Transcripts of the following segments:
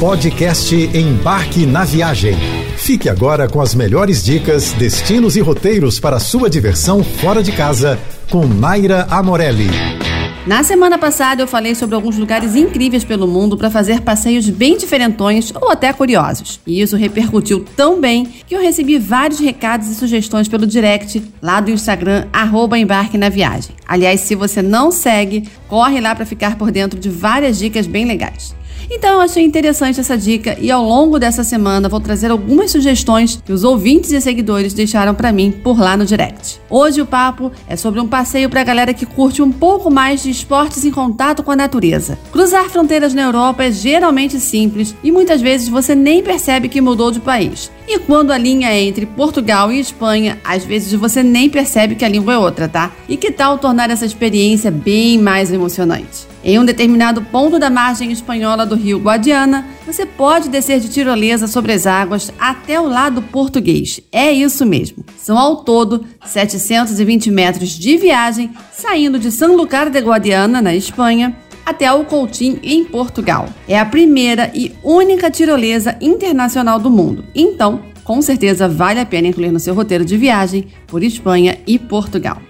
Podcast Embarque na Viagem. Fique agora com as melhores dicas, destinos e roteiros para sua diversão fora de casa com Naira Amorelli. Na semana passada eu falei sobre alguns lugares incríveis pelo mundo para fazer passeios bem diferentões ou até curiosos. E isso repercutiu tão bem que eu recebi vários recados e sugestões pelo direct lá do Instagram embarque na viagem. Aliás, se você não segue, corre lá para ficar por dentro de várias dicas bem legais. Então eu achei interessante essa dica e ao longo dessa semana vou trazer algumas sugestões que os ouvintes e seguidores deixaram para mim por lá no direct. Hoje o papo é sobre um passeio para a galera que curte um pouco mais de esportes em contato com a natureza. Cruzar fronteiras na Europa é geralmente simples e muitas vezes você nem percebe que mudou de país. E quando a linha é entre Portugal e Espanha, às vezes você nem percebe que a língua é outra, tá? E que tal tornar essa experiência bem mais emocionante? Em um determinado ponto da margem espanhola do rio Guadiana, você pode descer de tirolesa sobre as águas até o lado português. É isso mesmo. São ao todo 720 metros de viagem, saindo de San Lucar de Guadiana, na Espanha, até o Coutinho, em Portugal. É a primeira e única tirolesa internacional do mundo. Então, com certeza vale a pena incluir no seu roteiro de viagem por Espanha e Portugal.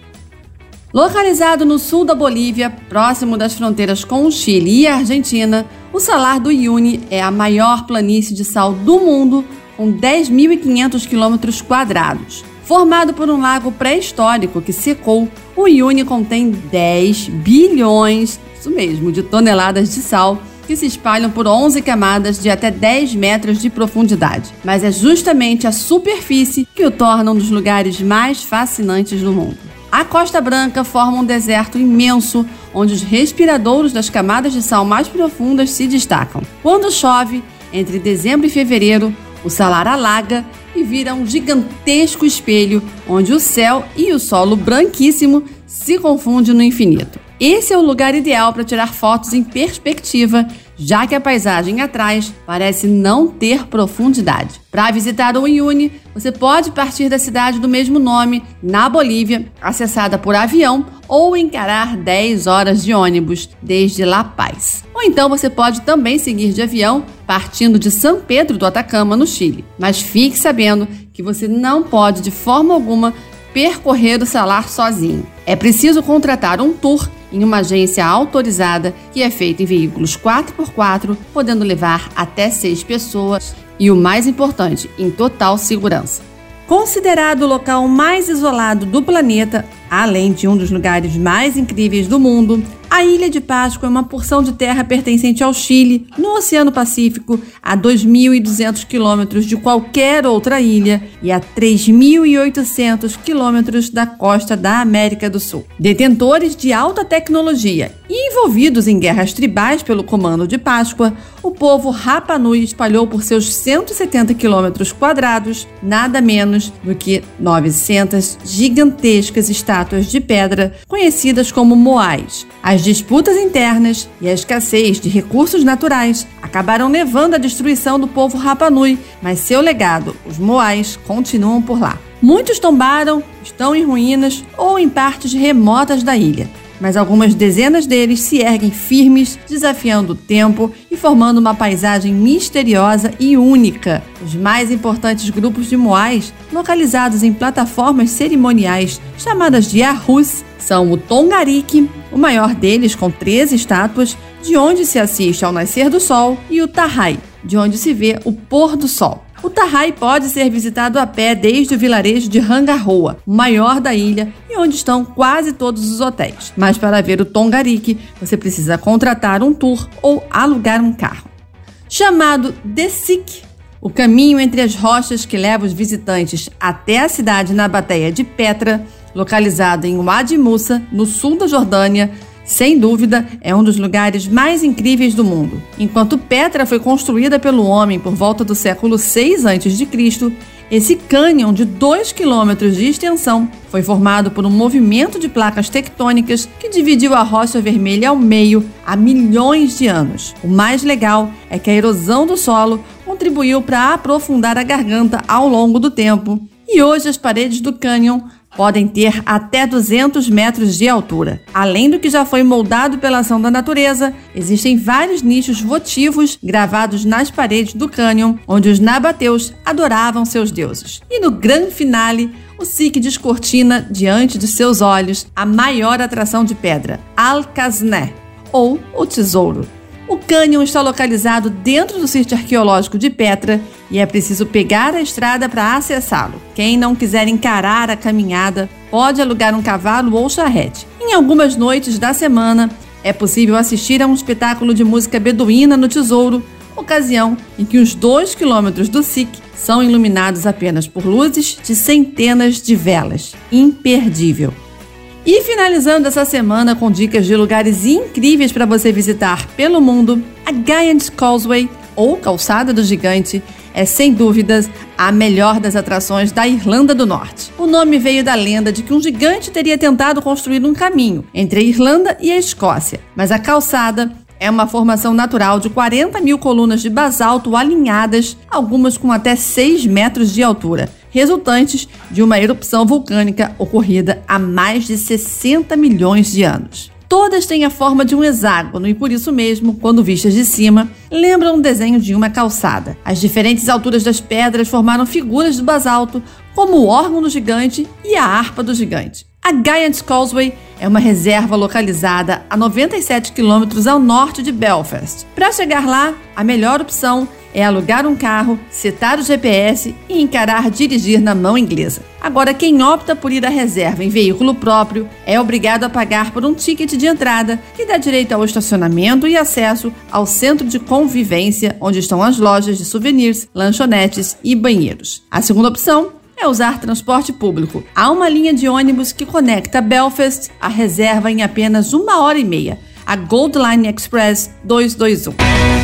Localizado no sul da Bolívia, próximo das fronteiras com o Chile e a Argentina, o Salar do Uyuni é a maior planície de sal do mundo, com 10.500 quilômetros quadrados. Formado por um lago pré-histórico que secou, o Uyuni contém 10 bilhões, isso mesmo, de toneladas de sal que se espalham por 11 camadas de até 10 metros de profundidade. Mas é justamente a superfície que o torna um dos lugares mais fascinantes do mundo. A Costa Branca forma um deserto imenso, onde os respiradouros das camadas de sal mais profundas se destacam. Quando chove, entre dezembro e fevereiro, o salar alaga e vira um gigantesco espelho, onde o céu e o solo branquíssimo se confundem no infinito. Esse é o lugar ideal para tirar fotos em perspectiva já que a paisagem atrás parece não ter profundidade. Para visitar o Uyuni, você pode partir da cidade do mesmo nome, na Bolívia, acessada por avião, ou encarar 10 horas de ônibus desde La Paz. Ou então você pode também seguir de avião, partindo de São Pedro do Atacama, no Chile. Mas fique sabendo que você não pode, de forma alguma, percorrer o salar sozinho. É preciso contratar um tour em uma agência autorizada que é feita em veículos 4x4, podendo levar até seis pessoas e o mais importante, em total segurança. Considerado o local mais isolado do planeta, além de um dos lugares mais incríveis do mundo, a Ilha de Páscoa é uma porção de terra pertencente ao Chile, no Oceano Pacífico, a 2.200 quilômetros de qualquer outra ilha e a 3.800 quilômetros da costa da América do Sul. Detentores de alta tecnologia e envolvidos em guerras tribais pelo Comando de Páscoa, o povo Rapa Nui espalhou por seus 170 quilômetros quadrados nada menos do que 900 gigantescas estátuas de pedra conhecidas como moais. As disputas internas e a escassez de recursos naturais acabaram levando à destruição do povo Rapanui, mas seu legado, os Moais, continuam por lá. Muitos tombaram, estão em ruínas ou em partes remotas da ilha mas algumas dezenas deles se erguem firmes, desafiando o tempo e formando uma paisagem misteriosa e única. Os mais importantes grupos de moais, localizados em plataformas cerimoniais chamadas de Arrus, são o Tongariki, o maior deles com 13 estátuas, de onde se assiste ao nascer do sol, e o Tahai, de onde se vê o pôr do sol. O Tahai pode ser visitado a pé desde o vilarejo de Rangaroa, o maior da ilha e onde estão quase todos os hotéis. Mas para ver o Tongariki, você precisa contratar um tour ou alugar um carro. Chamado The Sik, o caminho entre as rochas que leva os visitantes até a cidade na Bateia de Petra, localizada em Wadi Musa, no sul da Jordânia, sem dúvida, é um dos lugares mais incríveis do mundo. Enquanto Petra foi construída pelo homem por volta do século 6 a.C., esse cânion de 2 quilômetros de extensão foi formado por um movimento de placas tectônicas que dividiu a rocha vermelha ao meio há milhões de anos. O mais legal é que a erosão do solo contribuiu para aprofundar a garganta ao longo do tempo, e hoje as paredes do cânion podem ter até 200 metros de altura. Além do que já foi moldado pela ação da natureza, existem vários nichos votivos gravados nas paredes do cânion, onde os nabateus adoravam seus deuses. E no grande finale, o Sikh descortina diante de seus olhos a maior atração de pedra, Al-Kazné, ou o Tesouro. O cânion está localizado dentro do sítio arqueológico de Petra e é preciso pegar a estrada para acessá-lo. Quem não quiser encarar a caminhada pode alugar um cavalo ou charrete. Em algumas noites da semana é possível assistir a um espetáculo de música beduína no Tesouro, ocasião em que os dois quilômetros do SIC são iluminados apenas por luzes de centenas de velas. Imperdível. E finalizando essa semana com dicas de lugares incríveis para você visitar pelo mundo, a Giant Causeway, ou Calçada do Gigante, é sem dúvidas a melhor das atrações da Irlanda do Norte. O nome veio da lenda de que um gigante teria tentado construir um caminho entre a Irlanda e a Escócia, mas a calçada é uma formação natural de 40 mil colunas de basalto alinhadas, algumas com até 6 metros de altura, resultantes de uma erupção vulcânica ocorrida há mais de 60 milhões de anos. Todas têm a forma de um hexágono e, por isso mesmo, quando vistas de cima, lembram um desenho de uma calçada. As diferentes alturas das pedras formaram figuras do basalto, como o órgão do gigante e a harpa do gigante. A Giant's Causeway é uma reserva localizada a 97 quilômetros ao norte de Belfast. Para chegar lá, a melhor opção é alugar um carro, setar o GPS e encarar dirigir na mão inglesa. Agora, quem opta por ir à reserva em veículo próprio é obrigado a pagar por um ticket de entrada que dá direito ao estacionamento e acesso ao centro de convivência, onde estão as lojas de souvenirs, lanchonetes e banheiros. A segunda opção é usar transporte público. Há uma linha de ônibus que conecta Belfast à reserva em apenas uma hora e meia. A Gold Line Express 221.